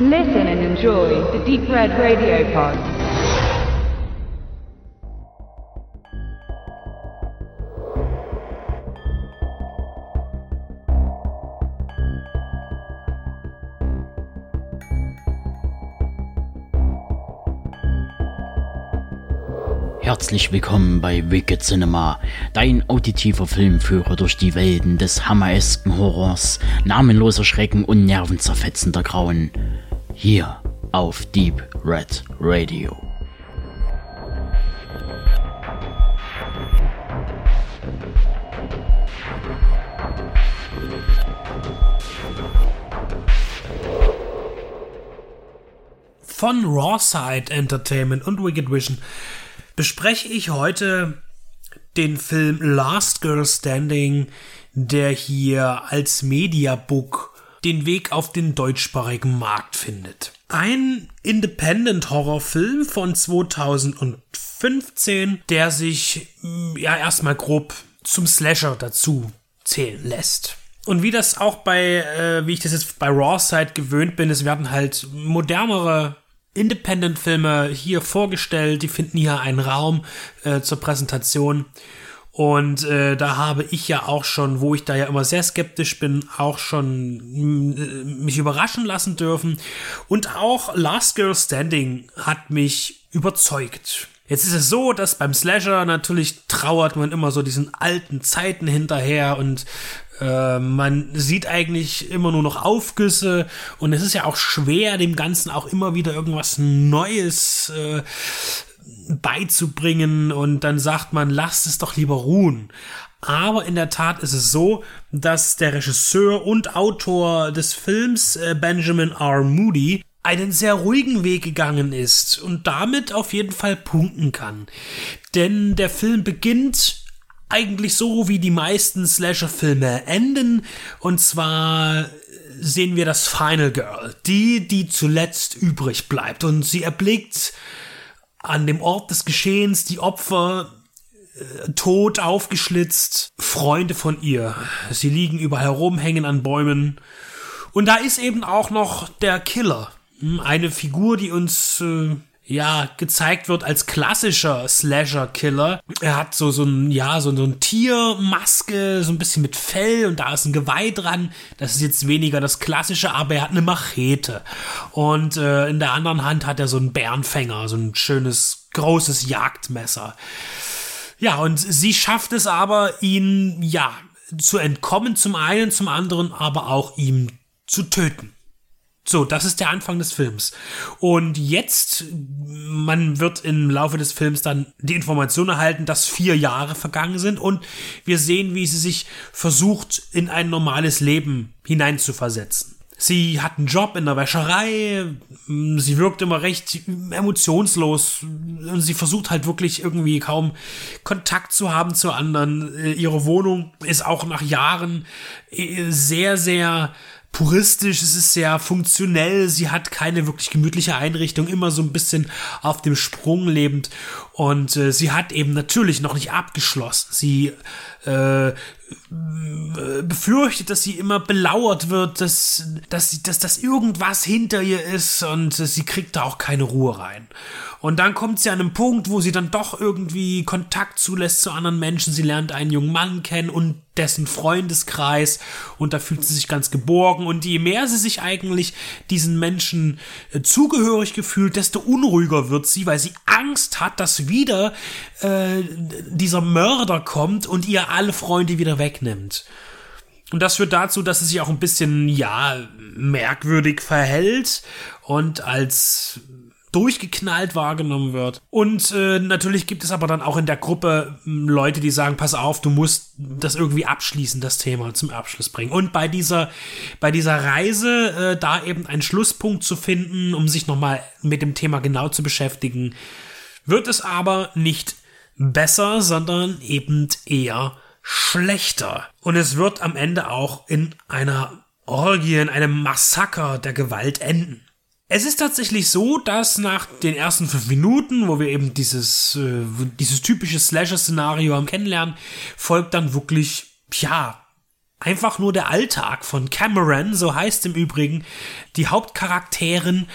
Listen and enjoy the Deep Red Radio Pod. Herzlich willkommen bei Wicked Cinema, dein auditiver Filmführer durch die Welten des hammeresken Horrors, namenloser Schrecken und nervenzerfetzender Grauen. Hier auf Deep Red Radio. Von Rawside Entertainment und Wicked Vision bespreche ich heute den Film Last Girl Standing, der hier als Mediabook den Weg auf den deutschsprachigen Markt findet. Ein Independent-Horrorfilm von 2015, der sich mm, ja erstmal grob zum Slasher dazu zählen lässt. Und wie das auch bei, äh, wie ich das jetzt bei Raw Side gewöhnt bin, es werden halt modernere Independent-Filme hier vorgestellt, die finden hier einen Raum äh, zur Präsentation. Und äh, da habe ich ja auch schon, wo ich da ja immer sehr skeptisch bin, auch schon äh, mich überraschen lassen dürfen. Und auch Last Girl Standing hat mich überzeugt. Jetzt ist es so, dass beim Slasher natürlich trauert man immer so diesen alten Zeiten hinterher und äh, man sieht eigentlich immer nur noch Aufgüsse und es ist ja auch schwer, dem Ganzen auch immer wieder irgendwas Neues äh, beizubringen und dann sagt man, lasst es doch lieber ruhen. Aber in der Tat ist es so, dass der Regisseur und Autor des Films äh, Benjamin R. Moody einen sehr ruhigen Weg gegangen ist und damit auf jeden Fall punkten kann. Denn der Film beginnt eigentlich so, wie die meisten Slasher-Filme enden. Und zwar sehen wir das Final Girl, die, die zuletzt übrig bleibt. Und sie erblickt an dem Ort des Geschehens die Opfer äh, tot aufgeschlitzt, Freunde von ihr. Sie liegen überall herum, hängen an Bäumen. Und da ist eben auch noch der Killer. Hm, eine Figur, die uns äh, ja, gezeigt wird als klassischer Slasher-Killer. Er hat so, so ein, ja, so, so ein Tiermaske, so ein bisschen mit Fell und da ist ein Geweih dran. Das ist jetzt weniger das klassische, aber er hat eine Machete. Und äh, in der anderen Hand hat er so einen Bärenfänger, so ein schönes, großes Jagdmesser. Ja, und sie schafft es aber, ihn, ja, zu entkommen zum einen, zum anderen aber auch ihm zu töten. So, das ist der Anfang des Films. Und jetzt, man wird im Laufe des Films dann die Information erhalten, dass vier Jahre vergangen sind und wir sehen, wie sie sich versucht, in ein normales Leben hineinzuversetzen. Sie hat einen Job in der Wäscherei, sie wirkt immer recht emotionslos und sie versucht halt wirklich irgendwie kaum Kontakt zu haben zu anderen. Ihre Wohnung ist auch nach Jahren sehr, sehr puristisch, es ist sehr funktionell, sie hat keine wirklich gemütliche Einrichtung, immer so ein bisschen auf dem Sprung lebend und äh, sie hat eben natürlich noch nicht abgeschlossen. Sie äh, befürchtet, dass sie immer belauert wird, dass, dass, dass, dass irgendwas hinter ihr ist und sie kriegt da auch keine Ruhe rein. Und dann kommt sie an einen Punkt, wo sie dann doch irgendwie Kontakt zulässt zu anderen Menschen. Sie lernt einen jungen Mann kennen und dessen Freundeskreis und da fühlt sie sich ganz geborgen und je mehr sie sich eigentlich diesen Menschen äh, zugehörig gefühlt, desto unruhiger wird sie, weil sie Angst hat, dass wieder äh, dieser Mörder kommt und ihr alle Freunde wieder wegnimmt. Und das führt dazu, dass sie sich auch ein bisschen, ja, merkwürdig verhält und als durchgeknallt wahrgenommen wird. Und äh, natürlich gibt es aber dann auch in der Gruppe äh, Leute, die sagen, pass auf, du musst das irgendwie abschließen, das Thema zum Abschluss bringen. Und bei dieser, bei dieser Reise äh, da eben einen Schlusspunkt zu finden, um sich nochmal mit dem Thema genau zu beschäftigen, wird es aber nicht besser, sondern eben eher schlechter. Und es wird am Ende auch in einer Orgie, in einem Massaker der Gewalt enden. Es ist tatsächlich so, dass nach den ersten fünf Minuten, wo wir eben dieses, äh, dieses typische Slasher-Szenario am Kennenlernen, folgt dann wirklich, ja, einfach nur der Alltag von Cameron, so heißt im Übrigen die Hauptcharakteren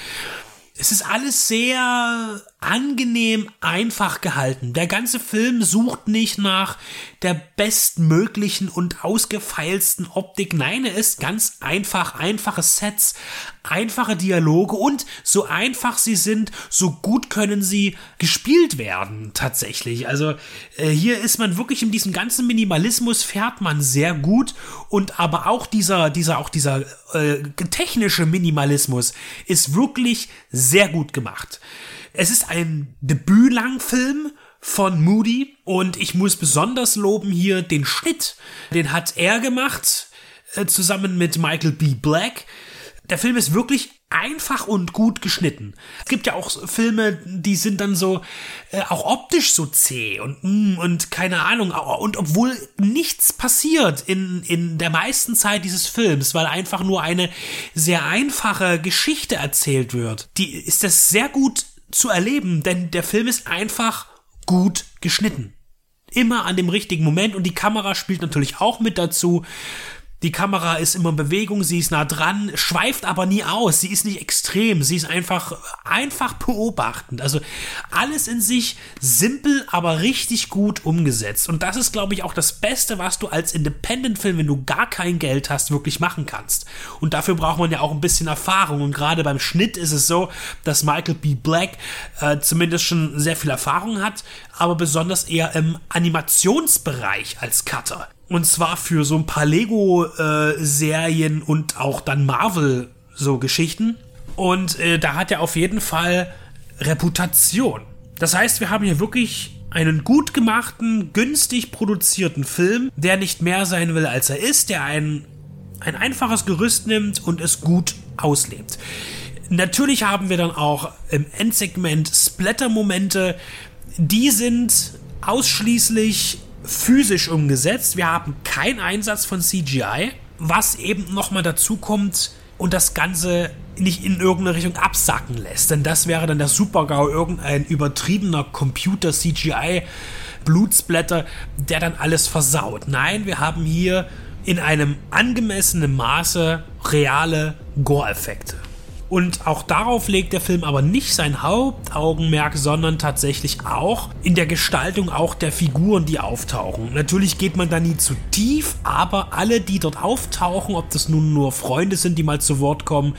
es ist alles sehr angenehm einfach gehalten. Der ganze Film sucht nicht nach der bestmöglichen und ausgefeilsten Optik. Nein, er ist ganz einfach, einfache Sets, einfache Dialoge und so einfach sie sind, so gut können sie gespielt werden tatsächlich. Also äh, hier ist man wirklich in diesem ganzen Minimalismus fährt man sehr gut und aber auch dieser dieser auch dieser äh, technische Minimalismus ist wirklich sehr gut gemacht. Es ist ein Debütlangfilm von Moody und ich muss besonders loben hier den Schnitt. Den hat er gemacht, äh, zusammen mit Michael B. Black. Der Film ist wirklich einfach und gut geschnitten. Es gibt ja auch Filme, die sind dann so äh, auch optisch so zäh und mm, und keine Ahnung und obwohl nichts passiert in in der meisten Zeit dieses Films, weil einfach nur eine sehr einfache Geschichte erzählt wird. Die ist das sehr gut zu erleben, denn der Film ist einfach gut geschnitten. Immer an dem richtigen Moment und die Kamera spielt natürlich auch mit dazu. Die Kamera ist immer in Bewegung, sie ist nah dran, schweift aber nie aus, sie ist nicht extrem, sie ist einfach, einfach beobachtend. Also alles in sich simpel, aber richtig gut umgesetzt. Und das ist, glaube ich, auch das Beste, was du als Independent-Film, wenn du gar kein Geld hast, wirklich machen kannst. Und dafür braucht man ja auch ein bisschen Erfahrung. Und gerade beim Schnitt ist es so, dass Michael B. Black äh, zumindest schon sehr viel Erfahrung hat, aber besonders eher im Animationsbereich als Cutter. Und zwar für so ein paar Lego-Serien äh, und auch dann Marvel so Geschichten. Und äh, da hat er auf jeden Fall Reputation. Das heißt, wir haben hier wirklich einen gut gemachten, günstig produzierten Film, der nicht mehr sein will, als er ist, der ein, ein einfaches Gerüst nimmt und es gut auslebt. Natürlich haben wir dann auch im Endsegment Splatter-Momente. Die sind ausschließlich physisch umgesetzt. Wir haben keinen Einsatz von CGI, was eben nochmal dazu kommt und das Ganze nicht in irgendeine Richtung absacken lässt. Denn das wäre dann der Supergau, irgendein übertriebener Computer-CGI. Blutsblätter, der dann alles versaut. Nein, wir haben hier in einem angemessenen Maße reale Gore-Effekte. Und auch darauf legt der Film aber nicht sein Hauptaugenmerk, sondern tatsächlich auch in der Gestaltung auch der Figuren, die auftauchen. Natürlich geht man da nie zu tief, aber alle, die dort auftauchen, ob das nun nur Freunde sind, die mal zu Wort kommen,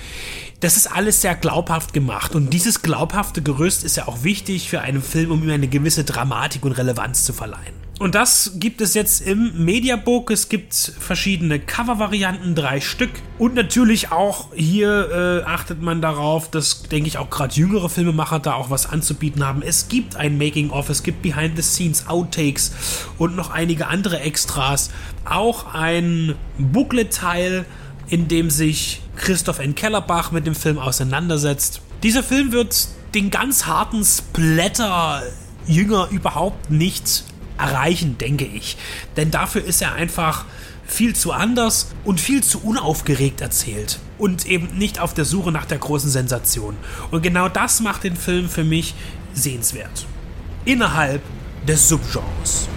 das ist alles sehr glaubhaft gemacht. Und dieses glaubhafte Gerüst ist ja auch wichtig für einen Film, um ihm eine gewisse Dramatik und Relevanz zu verleihen. Und das gibt es jetzt im Mediabook. Es gibt verschiedene Cover-Varianten, drei Stück. Und natürlich auch hier äh, achtet man darauf, dass, denke ich, auch gerade jüngere Filmemacher da auch was anzubieten haben. Es gibt ein Making-of, es gibt Behind-the-Scenes, Outtakes und noch einige andere Extras. Auch ein Booklet-Teil, in dem sich Christoph N. Kellerbach mit dem Film auseinandersetzt. Dieser Film wird den ganz harten Splatter Jünger überhaupt nicht erreichen, denke ich. Denn dafür ist er einfach viel zu anders und viel zu unaufgeregt erzählt und eben nicht auf der Suche nach der großen Sensation. Und genau das macht den Film für mich sehenswert. Innerhalb des Subgenres.